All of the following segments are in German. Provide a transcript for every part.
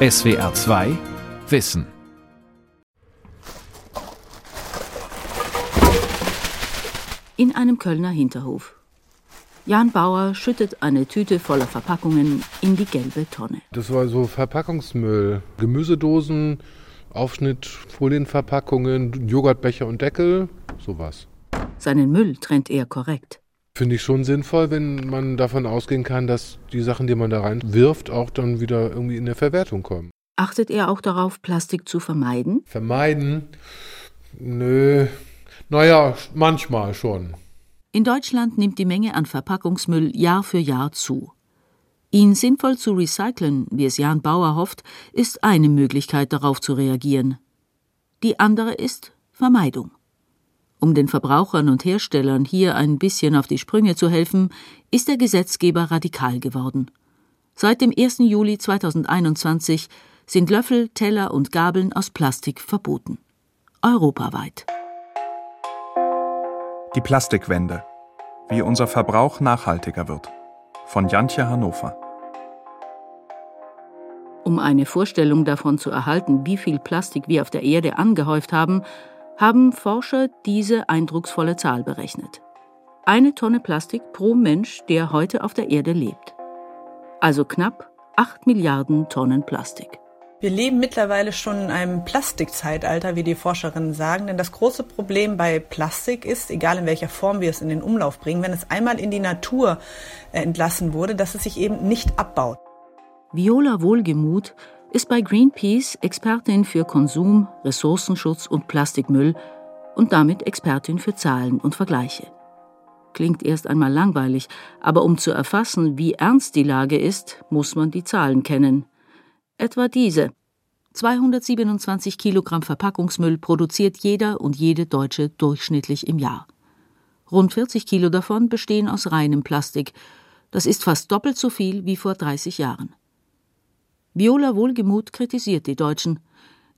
SWR 2 Wissen. In einem Kölner Hinterhof. Jan Bauer schüttet eine Tüte voller Verpackungen in die gelbe Tonne. Das war so Verpackungsmüll. Gemüsedosen, Aufschnitt, Folienverpackungen, Joghurtbecher und Deckel, sowas. Seinen Müll trennt er korrekt. Finde ich schon sinnvoll, wenn man davon ausgehen kann, dass die Sachen, die man da reinwirft, auch dann wieder irgendwie in der Verwertung kommen. Achtet er auch darauf, Plastik zu vermeiden? Vermeiden? Nö. Naja, manchmal schon. In Deutschland nimmt die Menge an Verpackungsmüll Jahr für Jahr zu. Ihn sinnvoll zu recyceln, wie es Jan Bauer hofft, ist eine Möglichkeit, darauf zu reagieren. Die andere ist Vermeidung. Um den Verbrauchern und Herstellern hier ein bisschen auf die Sprünge zu helfen, ist der Gesetzgeber radikal geworden. Seit dem 1. Juli 2021 sind Löffel, Teller und Gabeln aus Plastik verboten. Europaweit. Die Plastikwende. Wie unser Verbrauch nachhaltiger wird. Von Jantje Hannover. Um eine Vorstellung davon zu erhalten, wie viel Plastik wir auf der Erde angehäuft haben, haben Forscher diese eindrucksvolle Zahl berechnet. Eine Tonne Plastik pro Mensch, der heute auf der Erde lebt. Also knapp 8 Milliarden Tonnen Plastik. Wir leben mittlerweile schon in einem Plastikzeitalter, wie die Forscherinnen sagen, denn das große Problem bei Plastik ist, egal in welcher Form wir es in den Umlauf bringen, wenn es einmal in die Natur äh, entlassen wurde, dass es sich eben nicht abbaut. Viola Wohlgemuth ist bei Greenpeace Expertin für Konsum, Ressourcenschutz und Plastikmüll und damit Expertin für Zahlen und Vergleiche. Klingt erst einmal langweilig, aber um zu erfassen, wie ernst die Lage ist, muss man die Zahlen kennen. Etwa diese. 227 Kilogramm Verpackungsmüll produziert jeder und jede Deutsche durchschnittlich im Jahr. Rund 40 Kilo davon bestehen aus reinem Plastik. Das ist fast doppelt so viel wie vor 30 Jahren. Viola Wohlgemuth kritisiert die Deutschen,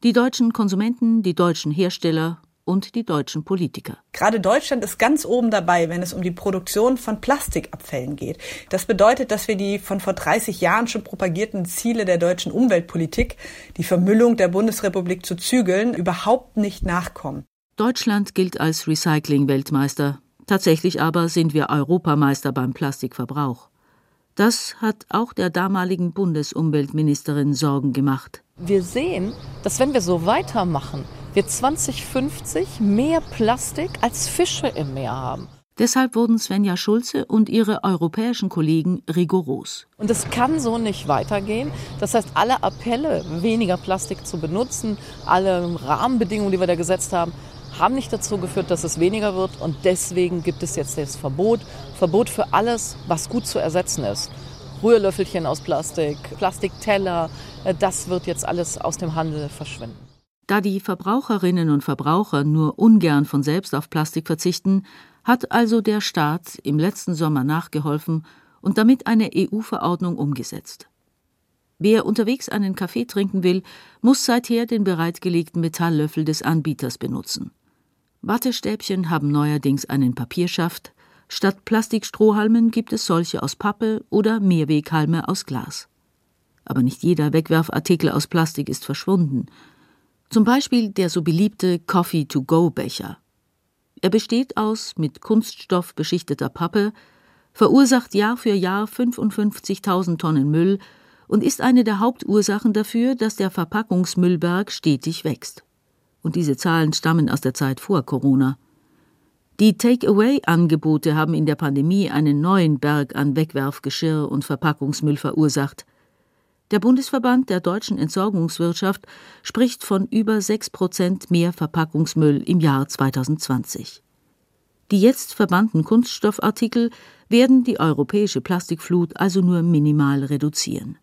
die deutschen Konsumenten, die deutschen Hersteller und die deutschen Politiker. Gerade Deutschland ist ganz oben dabei, wenn es um die Produktion von Plastikabfällen geht. Das bedeutet, dass wir die von vor 30 Jahren schon propagierten Ziele der deutschen Umweltpolitik, die Vermüllung der Bundesrepublik zu zügeln, überhaupt nicht nachkommen. Deutschland gilt als Recycling-Weltmeister. Tatsächlich aber sind wir Europameister beim Plastikverbrauch. Das hat auch der damaligen Bundesumweltministerin Sorgen gemacht. Wir sehen, dass wenn wir so weitermachen, wir 2050 mehr Plastik als Fische im Meer haben. Deshalb wurden Svenja Schulze und ihre europäischen Kollegen rigoros. Und es kann so nicht weitergehen. Das heißt, alle Appelle, weniger Plastik zu benutzen, alle Rahmenbedingungen, die wir da gesetzt haben, haben nicht dazu geführt, dass es weniger wird. Und deswegen gibt es jetzt das Verbot. Verbot für alles, was gut zu ersetzen ist. Rührlöffelchen aus Plastik, Plastikteller, äh, das wird jetzt alles aus dem Handel verschwinden. Da die Verbraucherinnen und Verbraucher nur ungern von selbst auf Plastik verzichten, hat also der Staat im letzten Sommer nachgeholfen und damit eine EU-Verordnung umgesetzt. Wer unterwegs einen Kaffee trinken will, muss seither den bereitgelegten Metalllöffel des Anbieters benutzen. Wattestäbchen haben neuerdings einen Papierschaft, statt Plastikstrohhalmen gibt es solche aus Pappe oder Mehrweghalme aus Glas. Aber nicht jeder Wegwerfartikel aus Plastik ist verschwunden. Zum Beispiel der so beliebte Coffee-to-go-Becher. Er besteht aus mit Kunststoff beschichteter Pappe, verursacht Jahr für Jahr 55.000 Tonnen Müll und ist eine der Hauptursachen dafür, dass der Verpackungsmüllberg stetig wächst und diese Zahlen stammen aus der Zeit vor Corona. Die Take-away-Angebote haben in der Pandemie einen neuen Berg an Wegwerfgeschirr und Verpackungsmüll verursacht. Der Bundesverband der deutschen Entsorgungswirtschaft spricht von über sechs Prozent mehr Verpackungsmüll im Jahr 2020. Die jetzt verbannten Kunststoffartikel werden die europäische Plastikflut also nur minimal reduzieren.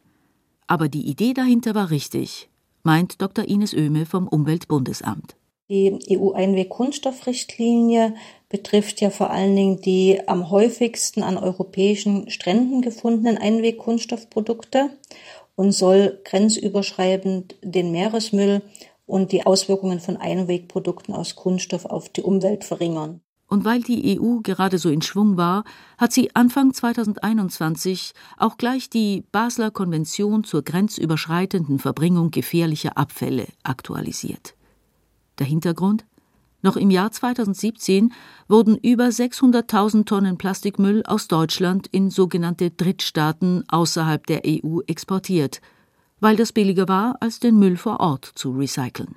Aber die Idee dahinter war richtig meint Dr. Ines Oehme vom Umweltbundesamt. Die EU-Einweg-Kunststoffrichtlinie betrifft ja vor allen Dingen die am häufigsten an europäischen Stränden gefundenen Einweg-Kunststoffprodukte und soll grenzüberschreitend den Meeresmüll und die Auswirkungen von Einwegprodukten aus Kunststoff auf die Umwelt verringern. Und weil die EU gerade so in Schwung war, hat sie Anfang 2021 auch gleich die Basler Konvention zur grenzüberschreitenden Verbringung gefährlicher Abfälle aktualisiert. Der Hintergrund? Noch im Jahr 2017 wurden über 600.000 Tonnen Plastikmüll aus Deutschland in sogenannte Drittstaaten außerhalb der EU exportiert, weil das billiger war, als den Müll vor Ort zu recyceln.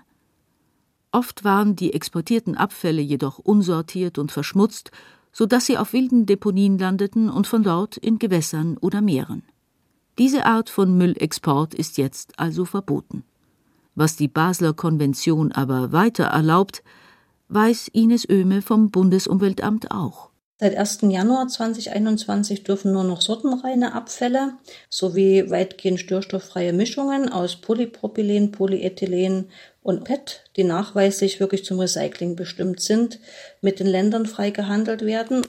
Oft waren die exportierten Abfälle jedoch unsortiert und verschmutzt, so dass sie auf wilden Deponien landeten und von dort in Gewässern oder Meeren. Diese Art von Müllexport ist jetzt also verboten. Was die Basler Konvention aber weiter erlaubt, weiß Ines Oehme vom Bundesumweltamt auch. Seit 1. Januar 2021 dürfen nur noch sortenreine Abfälle sowie weitgehend störstofffreie Mischungen aus Polypropylen, Polyethylen und PET, die nachweislich wirklich zum Recycling bestimmt sind, mit den Ländern frei gehandelt werden.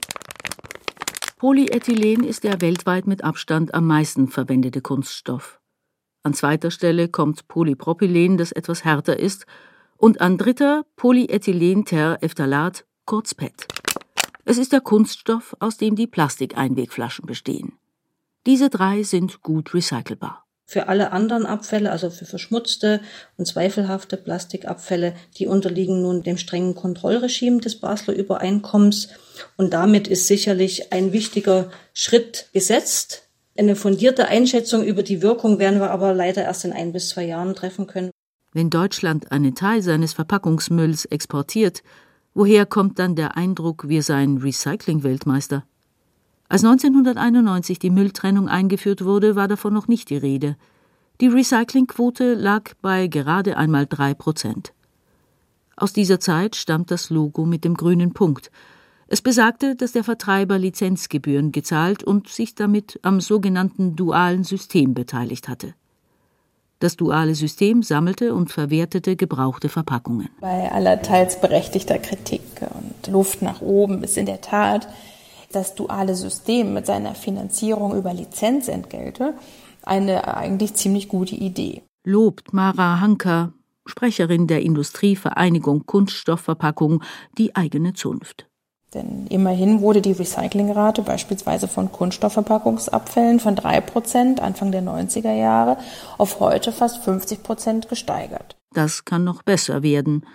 Polyethylen ist der weltweit mit Abstand am meisten verwendete Kunststoff. An zweiter Stelle kommt Polypropylen, das etwas härter ist, und an dritter Polyethylenterephthalat, kurz PET. Es ist der Kunststoff, aus dem die Plastikeinwegflaschen bestehen. Diese drei sind gut recycelbar. Für alle anderen Abfälle, also für verschmutzte und zweifelhafte Plastikabfälle, die unterliegen nun dem strengen Kontrollregime des Basler Übereinkommens. Und damit ist sicherlich ein wichtiger Schritt gesetzt. Eine fundierte Einschätzung über die Wirkung werden wir aber leider erst in ein bis zwei Jahren treffen können. Wenn Deutschland einen Teil seines Verpackungsmülls exportiert, Woher kommt dann der Eindruck, wir seien Recycling-Weltmeister? Als 1991 die Mülltrennung eingeführt wurde, war davon noch nicht die Rede. Die Recyclingquote lag bei gerade einmal drei Prozent. Aus dieser Zeit stammt das Logo mit dem grünen Punkt. Es besagte, dass der Vertreiber Lizenzgebühren gezahlt und sich damit am sogenannten dualen System beteiligt hatte. Das duale System sammelte und verwertete gebrauchte Verpackungen. Bei aller teils berechtigter Kritik und Luft nach oben ist in der Tat das duale System mit seiner Finanzierung über Lizenzentgelte eine eigentlich ziemlich gute Idee. Lobt Mara Hanker, Sprecherin der Industrievereinigung Kunststoffverpackung, die eigene Zunft. Denn immerhin wurde die Recyclingrate beispielsweise von Kunststoffverpackungsabfällen von drei Prozent Anfang der 90er Jahre auf heute fast 50 Prozent gesteigert. Das kann noch besser werden.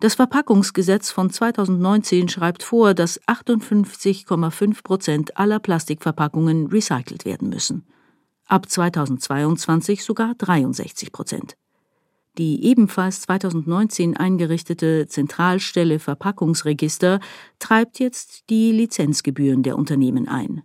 Das Verpackungsgesetz von 2019 schreibt vor, dass 58,5 Prozent aller Plastikverpackungen recycelt werden müssen. Ab 2022 sogar 63 Prozent. Die ebenfalls 2019 eingerichtete Zentralstelle Verpackungsregister treibt jetzt die Lizenzgebühren der Unternehmen ein.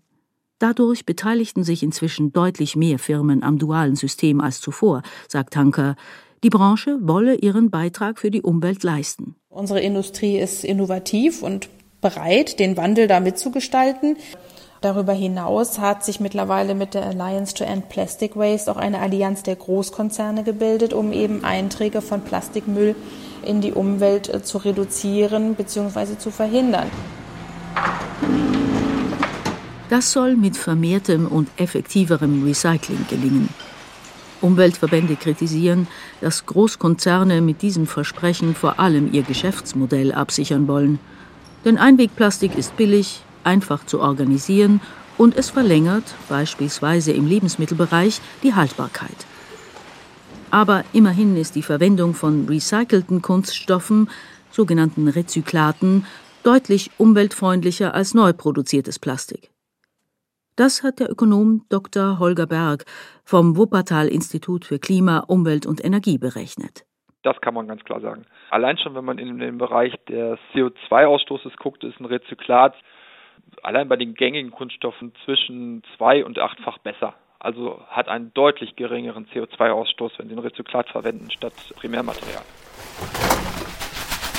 Dadurch beteiligten sich inzwischen deutlich mehr Firmen am dualen System als zuvor, sagt Hanker. Die Branche wolle ihren Beitrag für die Umwelt leisten. Unsere Industrie ist innovativ und bereit, den Wandel da mitzugestalten. Darüber hinaus hat sich mittlerweile mit der Alliance to End Plastic Waste auch eine Allianz der Großkonzerne gebildet, um eben Einträge von Plastikmüll in die Umwelt äh, zu reduzieren bzw. zu verhindern. Das soll mit vermehrtem und effektiverem Recycling gelingen. Umweltverbände kritisieren, dass Großkonzerne mit diesem Versprechen vor allem ihr Geschäftsmodell absichern wollen. Denn Einwegplastik ist billig, einfach zu organisieren und es verlängert, beispielsweise im Lebensmittelbereich, die Haltbarkeit. Aber immerhin ist die Verwendung von recycelten Kunststoffen, sogenannten Rezyklaten, deutlich umweltfreundlicher als neu produziertes Plastik. Das hat der Ökonom Dr. Holger Berg vom Wuppertal Institut für Klima, Umwelt und Energie berechnet. Das kann man ganz klar sagen. Allein schon, wenn man in den Bereich des CO2-Ausstoßes guckt, ist ein Rezyklat allein bei den gängigen Kunststoffen zwischen zwei und achtfach besser. Also hat einen deutlich geringeren CO2-Ausstoß, wenn Sie ein Rezyklat verwenden statt Primärmaterial.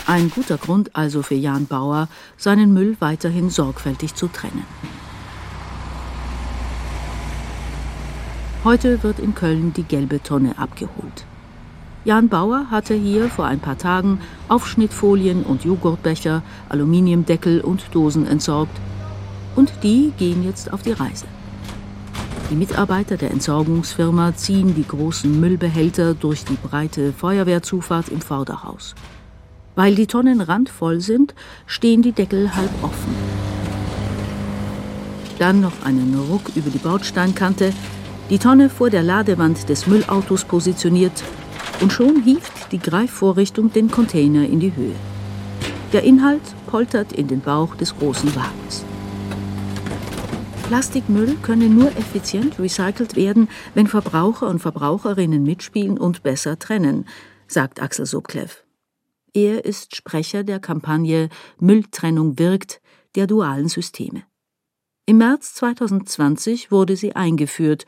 Ein guter Grund also für Jan Bauer, seinen Müll weiterhin sorgfältig zu trennen. Heute wird in Köln die gelbe Tonne abgeholt. Jan Bauer hatte hier vor ein paar Tagen Aufschnittfolien und Joghurtbecher, Aluminiumdeckel und Dosen entsorgt und die gehen jetzt auf die Reise. Die Mitarbeiter der Entsorgungsfirma ziehen die großen Müllbehälter durch die breite Feuerwehrzufahrt im Vorderhaus. Weil die Tonnen randvoll sind, stehen die Deckel halb offen. Dann noch einen Ruck über die Bordsteinkante, die Tonne vor der Ladewand des Müllautos positioniert und schon hieft die Greifvorrichtung den Container in die Höhe. Der Inhalt poltert in den Bauch des großen Wagens. Plastikmüll könne nur effizient recycelt werden, wenn Verbraucher und Verbraucherinnen mitspielen und besser trennen, sagt Axel Sobklev. Er ist Sprecher der Kampagne Mülltrennung wirkt der dualen Systeme. Im März 2020 wurde sie eingeführt,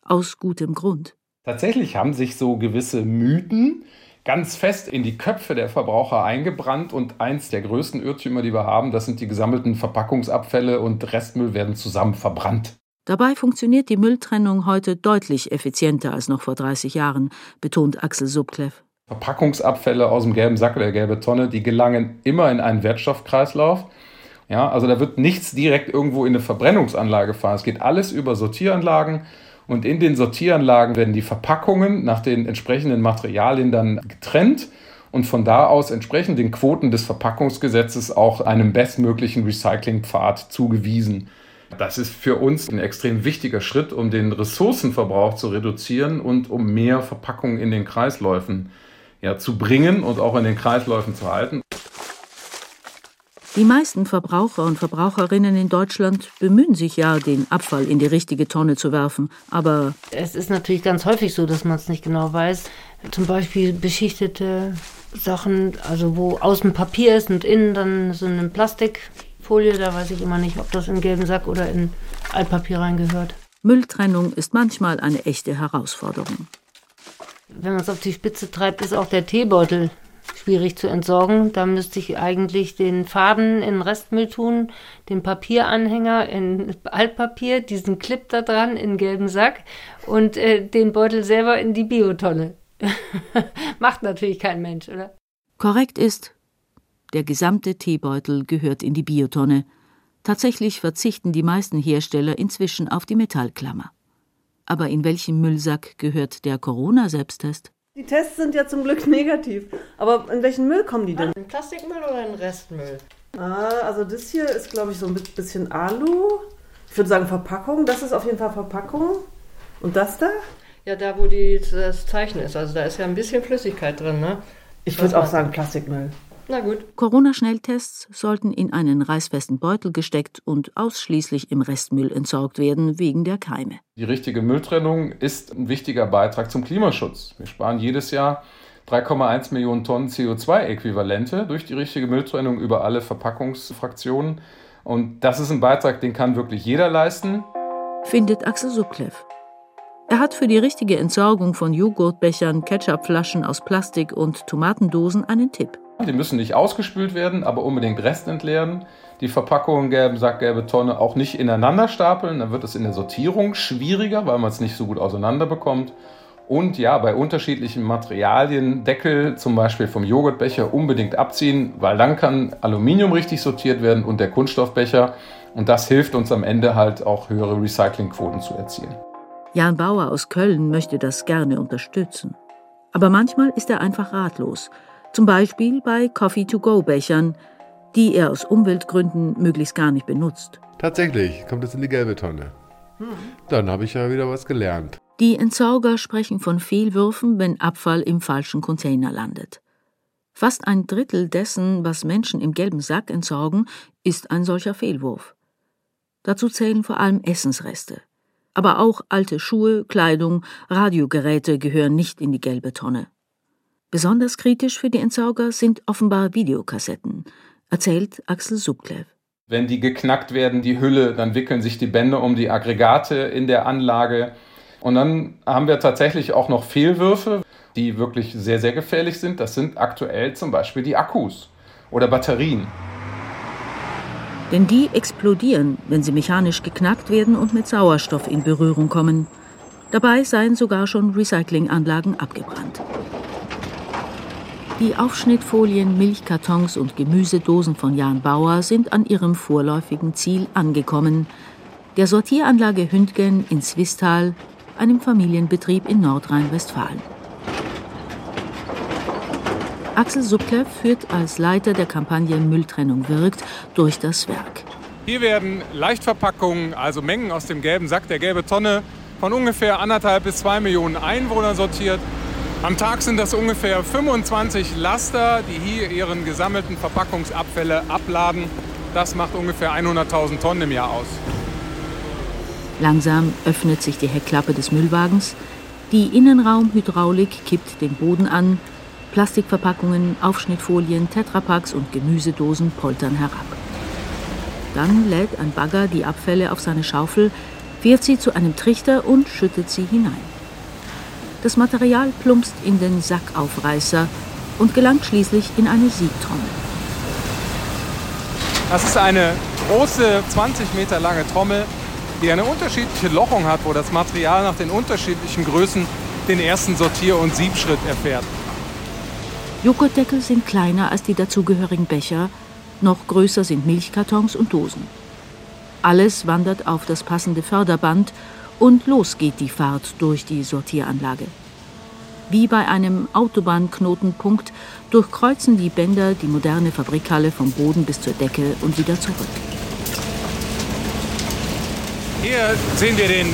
aus gutem Grund. Tatsächlich haben sich so gewisse Mythen ganz fest in die Köpfe der Verbraucher eingebrannt und eins der größten Irrtümer, die wir haben, das sind die gesammelten Verpackungsabfälle und Restmüll werden zusammen verbrannt. Dabei funktioniert die Mülltrennung heute deutlich effizienter als noch vor 30 Jahren, betont Axel Subklev. Verpackungsabfälle aus dem gelben Sack oder gelbe Tonne, die gelangen immer in einen Wertstoffkreislauf. Ja, also da wird nichts direkt irgendwo in eine Verbrennungsanlage fahren. Es geht alles über Sortieranlagen und in den Sortieranlagen werden die Verpackungen nach den entsprechenden Materialien dann getrennt und von da aus entsprechend den Quoten des Verpackungsgesetzes auch einem bestmöglichen Recyclingpfad zugewiesen. Das ist für uns ein extrem wichtiger Schritt, um den Ressourcenverbrauch zu reduzieren und um mehr Verpackungen in den Kreisläufen ja, zu bringen und auch in den Kreisläufen zu halten. Die meisten Verbraucher und Verbraucherinnen in Deutschland bemühen sich ja, den Abfall in die richtige Tonne zu werfen, aber es ist natürlich ganz häufig so, dass man es nicht genau weiß. Zum Beispiel beschichtete Sachen, also wo außen Papier ist und innen dann so eine Plastikfolie, da weiß ich immer nicht, ob das in gelben Sack oder in Altpapier reingehört. Mülltrennung ist manchmal eine echte Herausforderung wenn man es auf die Spitze treibt, ist auch der Teebeutel schwierig zu entsorgen. Da müsste ich eigentlich den Faden in Restmüll tun, den Papieranhänger in Altpapier, diesen Clip da dran in gelben Sack und äh, den Beutel selber in die Biotonne. Macht natürlich kein Mensch, oder? Korrekt ist, der gesamte Teebeutel gehört in die Biotonne. Tatsächlich verzichten die meisten Hersteller inzwischen auf die Metallklammer. Aber in welchem Müllsack gehört der Corona-Selbsttest? Die Tests sind ja zum Glück negativ. Aber in welchen Müll kommen die denn? In Plastikmüll oder in Restmüll? Ah, also das hier ist, glaube ich, so ein bisschen Alu. Ich würde sagen Verpackung. Das ist auf jeden Fall Verpackung. Und das da? Ja, da wo die, das Zeichen ist. Also da ist ja ein bisschen Flüssigkeit drin, ne? Ich würde auch sagen Plastikmüll. Na gut. Corona-Schnelltests sollten in einen reißfesten Beutel gesteckt und ausschließlich im Restmüll entsorgt werden, wegen der Keime. Die richtige Mülltrennung ist ein wichtiger Beitrag zum Klimaschutz. Wir sparen jedes Jahr 3,1 Millionen Tonnen CO2-Äquivalente durch die richtige Mülltrennung über alle Verpackungsfraktionen. Und das ist ein Beitrag, den kann wirklich jeder leisten. Findet Axel Subklev. Er hat für die richtige Entsorgung von Joghurtbechern, Ketchupflaschen aus Plastik und Tomatendosen einen Tipp. Die müssen nicht ausgespült werden, aber unbedingt restentleeren. Die Verpackungen gelben Sack, gelbe Tonne auch nicht ineinander stapeln. Dann wird es in der Sortierung schwieriger, weil man es nicht so gut auseinander bekommt. Und ja, bei unterschiedlichen Materialien, Deckel zum Beispiel vom Joghurtbecher unbedingt abziehen, weil dann kann Aluminium richtig sortiert werden und der Kunststoffbecher. Und das hilft uns am Ende halt auch höhere Recyclingquoten zu erzielen. Jan Bauer aus Köln möchte das gerne unterstützen. Aber manchmal ist er einfach ratlos zum Beispiel bei Coffee-to-go-Bechern, die er aus Umweltgründen möglichst gar nicht benutzt. Tatsächlich kommt es in die gelbe Tonne. Dann habe ich ja wieder was gelernt. Die Entsorger sprechen von Fehlwürfen, wenn Abfall im falschen Container landet. Fast ein Drittel dessen, was Menschen im gelben Sack entsorgen, ist ein solcher Fehlwurf. Dazu zählen vor allem Essensreste. Aber auch alte Schuhe, Kleidung, Radiogeräte gehören nicht in die gelbe Tonne. Besonders kritisch für die Entsauger sind offenbar Videokassetten, erzählt Axel Subklev. Wenn die geknackt werden, die Hülle, dann wickeln sich die Bänder um die Aggregate in der Anlage. Und dann haben wir tatsächlich auch noch Fehlwürfe, die wirklich sehr, sehr gefährlich sind. Das sind aktuell zum Beispiel die Akkus oder Batterien. Denn die explodieren, wenn sie mechanisch geknackt werden und mit Sauerstoff in Berührung kommen. Dabei seien sogar schon Recyclinganlagen abgebrannt. Die Aufschnittfolien, Milchkartons und Gemüsedosen von Jan Bauer sind an ihrem vorläufigen Ziel angekommen, der Sortieranlage Hündgen in Zwistal, einem Familienbetrieb in Nordrhein-Westfalen. Axel Subklev führt als Leiter der Kampagne Mülltrennung wirkt durch das Werk. Hier werden Leichtverpackungen, also Mengen aus dem gelben Sack der gelbe Tonne, von ungefähr anderthalb bis zwei Millionen Einwohnern sortiert. Am Tag sind das ungefähr 25 Laster, die hier ihren gesammelten Verpackungsabfälle abladen. Das macht ungefähr 100.000 Tonnen im Jahr aus. Langsam öffnet sich die Heckklappe des Müllwagens. Die Innenraumhydraulik kippt den Boden an. Plastikverpackungen, Aufschnittfolien, Tetrapacks und Gemüsedosen poltern herab. Dann lädt ein Bagger die Abfälle auf seine Schaufel, fährt sie zu einem Trichter und schüttet sie hinein. Das Material plumpst in den Sackaufreißer und gelangt schließlich in eine Siebtrommel. Das ist eine große, 20 Meter lange Trommel, die eine unterschiedliche Lochung hat, wo das Material nach den unterschiedlichen Größen den ersten Sortier- und Siebschritt erfährt. Joghurtdeckel sind kleiner als die dazugehörigen Becher, noch größer sind Milchkartons und Dosen. Alles wandert auf das passende Förderband und los geht die Fahrt durch die Sortieranlage. Wie bei einem Autobahnknotenpunkt durchkreuzen die Bänder die moderne Fabrikhalle vom Boden bis zur Decke und wieder zurück. Hier sehen wir den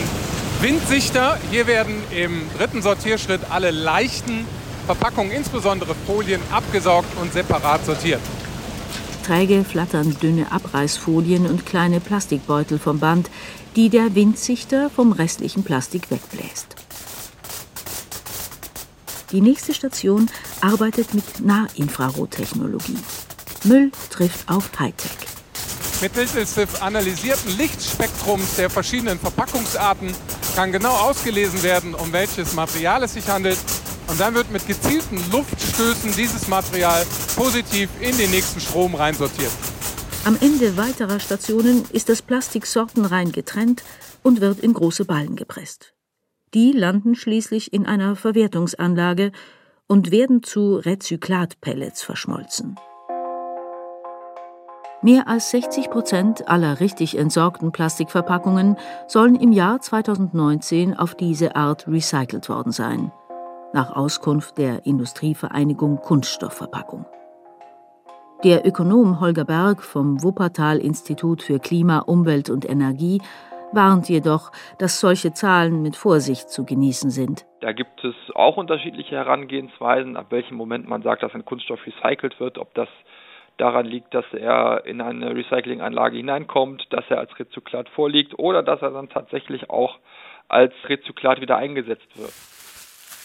Windsichter. Hier werden im dritten Sortierschritt alle leichten Verpackungen, insbesondere Folien, abgesaugt und separat sortiert. Träge flattern dünne Abreißfolien und kleine Plastikbeutel vom Band, die der Windsichter vom restlichen Plastik wegbläst. Die nächste Station arbeitet mit Nahinfrarottechnologie. Müll trifft auf Hightech. Mittels des analysierten Lichtspektrums der verschiedenen Verpackungsarten kann genau ausgelesen werden, um welches Material es sich handelt und dann wird mit gezielten Luftstößen dieses Material positiv in den nächsten Strom reinsortiert. Am Ende weiterer Stationen ist das Plastik sortenrein getrennt und wird in große Ballen gepresst. Die landen schließlich in einer Verwertungsanlage und werden zu Rezyklatpellets verschmolzen. Mehr als 60 Prozent aller richtig entsorgten Plastikverpackungen sollen im Jahr 2019 auf diese Art recycelt worden sein nach Auskunft der Industrievereinigung Kunststoffverpackung. Der Ökonom Holger Berg vom Wuppertal-Institut für Klima, Umwelt und Energie warnt jedoch, dass solche Zahlen mit Vorsicht zu genießen sind. Da gibt es auch unterschiedliche Herangehensweisen, ab welchem Moment man sagt, dass ein Kunststoff recycelt wird, ob das daran liegt, dass er in eine Recyclinganlage hineinkommt, dass er als Rezyklat vorliegt oder dass er dann tatsächlich auch als Rezyklat wieder eingesetzt wird.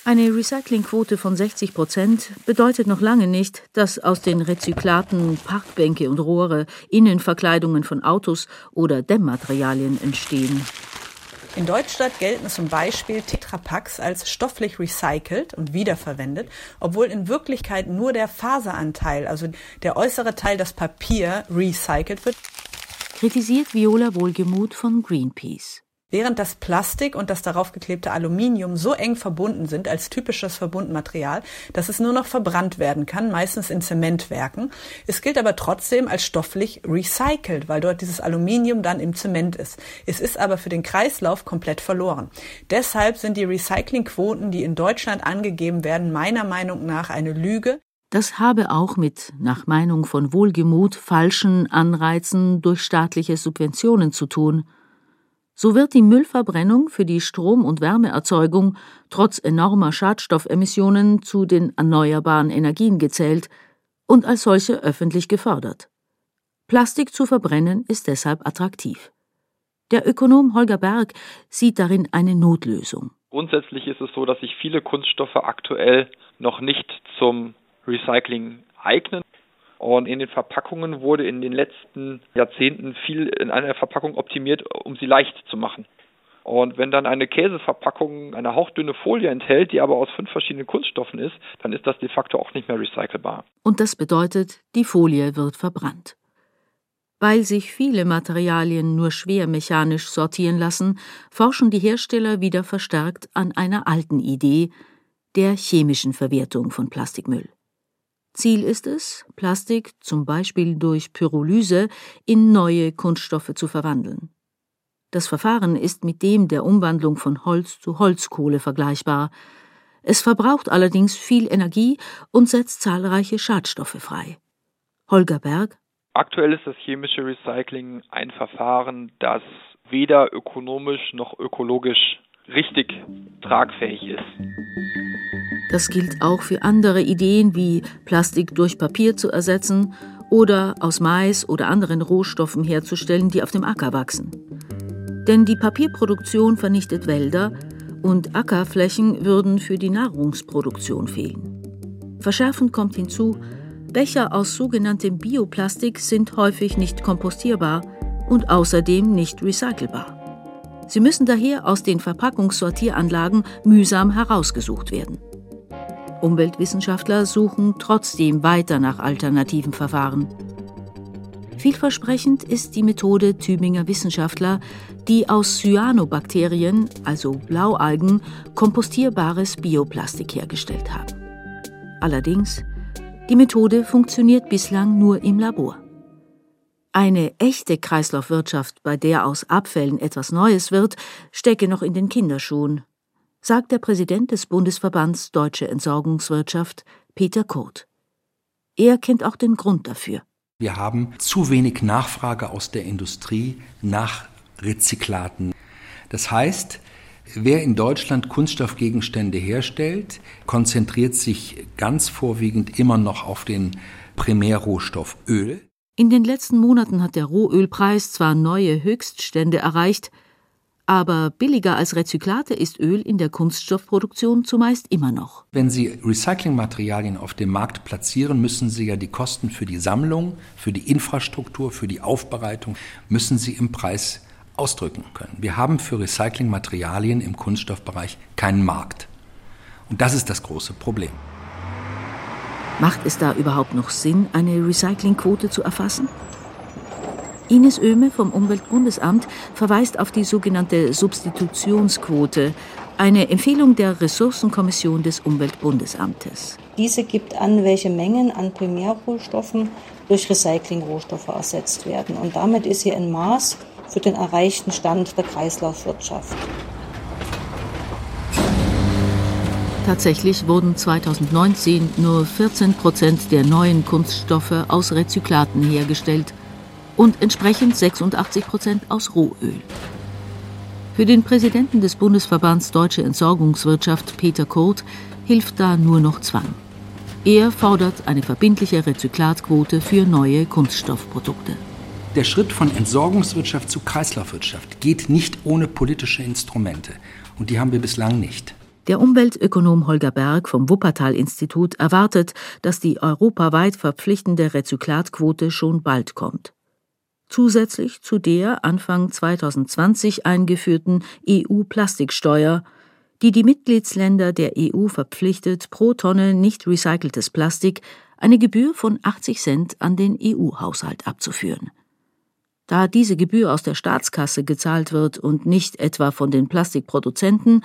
Eine Recyclingquote von 60 Prozent bedeutet noch lange nicht, dass aus den Rezyklaten Parkbänke und Rohre, Innenverkleidungen von Autos oder Dämmmaterialien entstehen. In Deutschland gelten zum Beispiel Tetrapacks als stofflich recycelt und wiederverwendet, obwohl in Wirklichkeit nur der Faseranteil, also der äußere Teil, das Papier, recycelt wird. Kritisiert Viola Wohlgemuth von Greenpeace. Während das Plastik und das darauf geklebte Aluminium so eng verbunden sind als typisches Verbundmaterial, dass es nur noch verbrannt werden kann, meistens in Zementwerken. Es gilt aber trotzdem als stofflich recycelt, weil dort dieses Aluminium dann im Zement ist. Es ist aber für den Kreislauf komplett verloren. Deshalb sind die Recyclingquoten, die in Deutschland angegeben werden, meiner Meinung nach eine Lüge. Das habe auch mit, nach Meinung von Wohlgemut, falschen Anreizen durch staatliche Subventionen zu tun. So wird die Müllverbrennung für die Strom- und Wärmeerzeugung trotz enormer Schadstoffemissionen zu den erneuerbaren Energien gezählt und als solche öffentlich gefördert. Plastik zu verbrennen ist deshalb attraktiv. Der Ökonom Holger Berg sieht darin eine Notlösung. Grundsätzlich ist es so, dass sich viele Kunststoffe aktuell noch nicht zum Recycling eignen. Und in den Verpackungen wurde in den letzten Jahrzehnten viel in einer Verpackung optimiert, um sie leicht zu machen. Und wenn dann eine Käseverpackung eine hauchdünne Folie enthält, die aber aus fünf verschiedenen Kunststoffen ist, dann ist das de facto auch nicht mehr recycelbar. Und das bedeutet, die Folie wird verbrannt. Weil sich viele Materialien nur schwer mechanisch sortieren lassen, forschen die Hersteller wieder verstärkt an einer alten Idee, der chemischen Verwertung von Plastikmüll. Ziel ist es, Plastik zum Beispiel durch Pyrolyse in neue Kunststoffe zu verwandeln. Das Verfahren ist mit dem der Umwandlung von Holz zu Holzkohle vergleichbar. Es verbraucht allerdings viel Energie und setzt zahlreiche Schadstoffe frei. Holger Berg Aktuell ist das chemische Recycling ein Verfahren, das weder ökonomisch noch ökologisch richtig tragfähig ist. Das gilt auch für andere Ideen wie Plastik durch Papier zu ersetzen oder aus Mais oder anderen Rohstoffen herzustellen, die auf dem Acker wachsen. Denn die Papierproduktion vernichtet Wälder und Ackerflächen würden für die Nahrungsproduktion fehlen. Verschärfend kommt hinzu, Becher aus sogenanntem Bioplastik sind häufig nicht kompostierbar und außerdem nicht recycelbar. Sie müssen daher aus den Verpackungssortieranlagen mühsam herausgesucht werden. Umweltwissenschaftler suchen trotzdem weiter nach alternativen Verfahren. Vielversprechend ist die Methode Tübinger Wissenschaftler, die aus Cyanobakterien, also Blaualgen, kompostierbares Bioplastik hergestellt haben. Allerdings, die Methode funktioniert bislang nur im Labor. Eine echte Kreislaufwirtschaft, bei der aus Abfällen etwas Neues wird, stecke noch in den Kinderschuhen, sagt der Präsident des Bundesverbands Deutsche Entsorgungswirtschaft, Peter Kurt. Er kennt auch den Grund dafür. Wir haben zu wenig Nachfrage aus der Industrie nach Rezyklaten. Das heißt, wer in Deutschland Kunststoffgegenstände herstellt, konzentriert sich ganz vorwiegend immer noch auf den Primärrohstoff Öl. In den letzten Monaten hat der Rohölpreis zwar neue Höchststände erreicht, aber billiger als Rezyklate ist Öl in der Kunststoffproduktion zumeist immer noch. Wenn Sie Recyclingmaterialien auf dem Markt platzieren, müssen Sie ja die Kosten für die Sammlung, für die Infrastruktur, für die Aufbereitung, müssen Sie im Preis ausdrücken können. Wir haben für Recyclingmaterialien im Kunststoffbereich keinen Markt. Und das ist das große Problem. Macht es da überhaupt noch Sinn, eine Recyclingquote zu erfassen? Ines Oehme vom Umweltbundesamt verweist auf die sogenannte Substitutionsquote, eine Empfehlung der Ressourcenkommission des Umweltbundesamtes. Diese gibt an, welche Mengen an Primärrohstoffen durch Recyclingrohstoffe ersetzt werden. Und damit ist sie ein Maß für den erreichten Stand der Kreislaufwirtschaft. Tatsächlich wurden 2019 nur 14 Prozent der neuen Kunststoffe aus Rezyklaten hergestellt und entsprechend 86 Prozent aus Rohöl. Für den Präsidenten des Bundesverbands Deutsche Entsorgungswirtschaft, Peter Kurt, hilft da nur noch Zwang. Er fordert eine verbindliche Rezyklatquote für neue Kunststoffprodukte. Der Schritt von Entsorgungswirtschaft zu Kreislaufwirtschaft geht nicht ohne politische Instrumente. Und die haben wir bislang nicht. Der Umweltökonom Holger Berg vom Wuppertal-Institut erwartet, dass die europaweit verpflichtende Rezyklatquote schon bald kommt. Zusätzlich zu der Anfang 2020 eingeführten EU-Plastiksteuer, die die Mitgliedsländer der EU verpflichtet, pro Tonne nicht recyceltes Plastik eine Gebühr von 80 Cent an den EU-Haushalt abzuführen. Da diese Gebühr aus der Staatskasse gezahlt wird und nicht etwa von den Plastikproduzenten,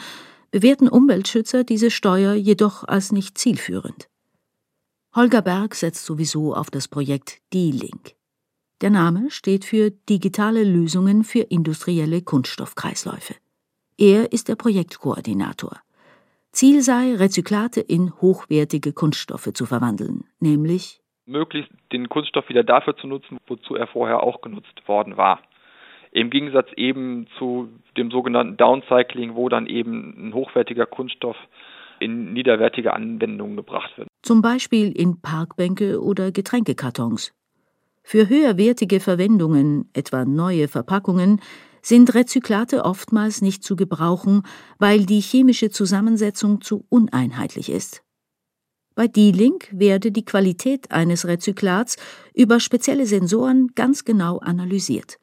bewerten Umweltschützer diese Steuer jedoch als nicht zielführend. Holger Berg setzt sowieso auf das Projekt D-Link. Der Name steht für Digitale Lösungen für industrielle Kunststoffkreisläufe. Er ist der Projektkoordinator. Ziel sei, Rezyklate in hochwertige Kunststoffe zu verwandeln, nämlich möglichst den Kunststoff wieder dafür zu nutzen, wozu er vorher auch genutzt worden war. Im Gegensatz eben zu dem sogenannten Downcycling, wo dann eben ein hochwertiger Kunststoff in niederwertige Anwendungen gebracht wird. Zum Beispiel in Parkbänke oder Getränkekartons. Für höherwertige Verwendungen, etwa neue Verpackungen, sind Rezyklate oftmals nicht zu gebrauchen, weil die chemische Zusammensetzung zu uneinheitlich ist. Bei D-Link werde die Qualität eines Rezyklats über spezielle Sensoren ganz genau analysiert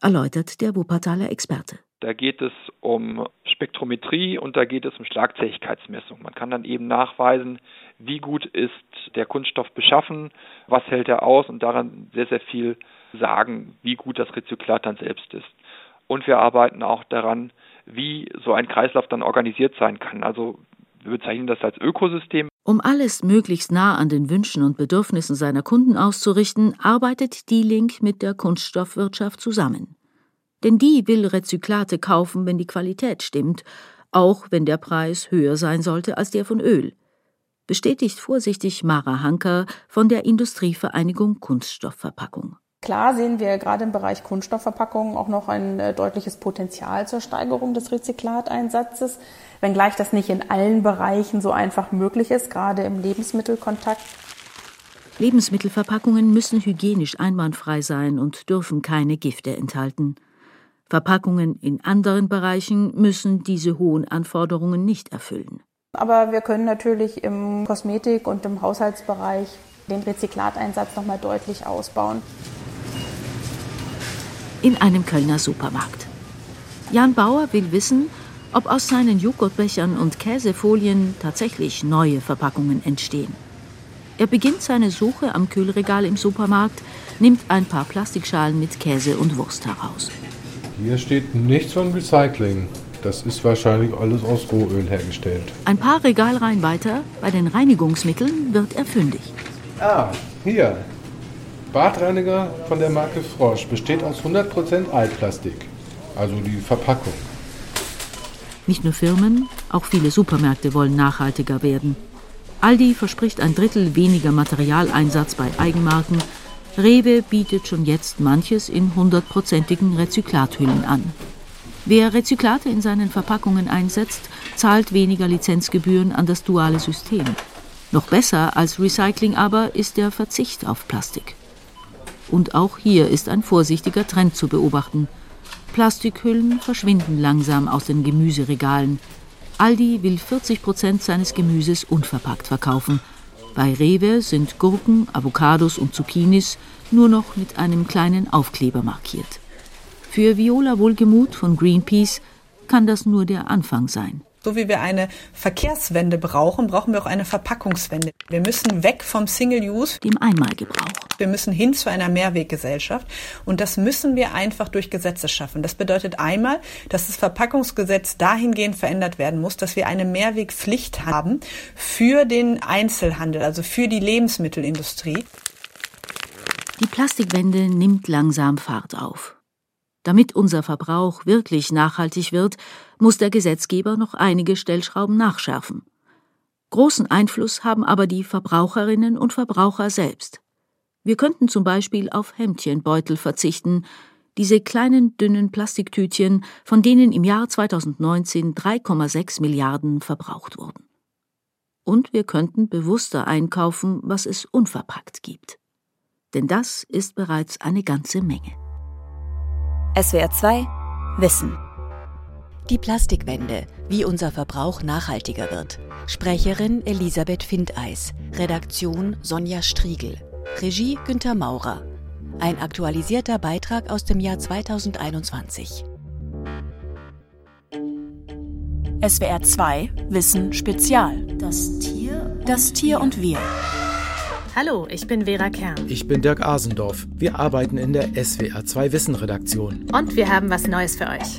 erläutert der Wuppertaler Experte. Da geht es um Spektrometrie und da geht es um Schlagzähigkeitsmessung. Man kann dann eben nachweisen, wie gut ist der Kunststoff beschaffen, was hält er aus und daran sehr, sehr viel sagen, wie gut das Rezyklat dann selbst ist. Und wir arbeiten auch daran, wie so ein Kreislauf dann organisiert sein kann. Also wir bezeichnen das als Ökosystem. Um alles möglichst nah an den Wünschen und Bedürfnissen seiner Kunden auszurichten, arbeitet die Link mit der Kunststoffwirtschaft zusammen. Denn die will Rezyklate kaufen, wenn die Qualität stimmt, auch wenn der Preis höher sein sollte als der von Öl. Bestätigt vorsichtig Mara Hanker von der Industrievereinigung Kunststoffverpackung. Klar sehen wir gerade im Bereich Kunststoffverpackungen auch noch ein äh, deutliches Potenzial zur Steigerung des Rezyklateinsatzes, wenngleich das nicht in allen Bereichen so einfach möglich ist, gerade im Lebensmittelkontakt. Lebensmittelverpackungen müssen hygienisch einwandfrei sein und dürfen keine Gifte enthalten. Verpackungen in anderen Bereichen müssen diese hohen Anforderungen nicht erfüllen. Aber wir können natürlich im Kosmetik- und im Haushaltsbereich den Rezyklateinsatz noch mal deutlich ausbauen in einem Kölner Supermarkt. Jan Bauer will wissen, ob aus seinen Joghurtbechern und Käsefolien tatsächlich neue Verpackungen entstehen. Er beginnt seine Suche am Kühlregal im Supermarkt, nimmt ein paar Plastikschalen mit Käse und Wurst heraus. Hier steht nichts von Recycling. Das ist wahrscheinlich alles aus Rohöl hergestellt. Ein paar Regalreihen weiter, bei den Reinigungsmitteln, wird er fündig. Ah, hier. Badreiniger von der Marke Frosch besteht aus 100% Altplastik, also die Verpackung. Nicht nur Firmen, auch viele Supermärkte wollen nachhaltiger werden. Aldi verspricht ein Drittel weniger Materialeinsatz bei Eigenmarken. Rewe bietet schon jetzt manches in hundertprozentigen Rezyklathüllen an. Wer Rezyklate in seinen Verpackungen einsetzt, zahlt weniger Lizenzgebühren an das duale System. Noch besser als Recycling aber ist der Verzicht auf Plastik. Und auch hier ist ein vorsichtiger Trend zu beobachten. Plastikhüllen verschwinden langsam aus den Gemüseregalen. Aldi will 40 Prozent seines Gemüses unverpackt verkaufen. Bei Rewe sind Gurken, Avocados und Zucchinis nur noch mit einem kleinen Aufkleber markiert. Für Viola Wohlgemuth von Greenpeace kann das nur der Anfang sein. So wie wir eine Verkehrswende brauchen, brauchen wir auch eine Verpackungswende. Wir müssen weg vom Single-Use, dem Einmalgebrauch. Wir müssen hin zu einer Mehrweggesellschaft und das müssen wir einfach durch Gesetze schaffen. Das bedeutet einmal, dass das Verpackungsgesetz dahingehend verändert werden muss, dass wir eine Mehrwegpflicht haben für den Einzelhandel, also für die Lebensmittelindustrie. Die Plastikwende nimmt langsam Fahrt auf. Damit unser Verbrauch wirklich nachhaltig wird, muss der Gesetzgeber noch einige Stellschrauben nachschärfen. Großen Einfluss haben aber die Verbraucherinnen und Verbraucher selbst. Wir könnten zum Beispiel auf Hemdchenbeutel verzichten, diese kleinen dünnen Plastiktütchen, von denen im Jahr 2019 3,6 Milliarden verbraucht wurden. Und wir könnten bewusster einkaufen, was es unverpackt gibt. Denn das ist bereits eine ganze Menge. SWR 2 Wissen die Plastikwende, wie unser Verbrauch nachhaltiger wird. Sprecherin Elisabeth Findeis, Redaktion Sonja Striegel, Regie Günter Maurer. Ein aktualisierter Beitrag aus dem Jahr 2021. SWR 2 Wissen Spezial. Das Tier. Das Tier und wir. Hallo, ich bin Vera Kern. Ich bin Dirk Asendorf. Wir arbeiten in der SWR 2 Wissen Redaktion. Und wir haben was Neues für euch.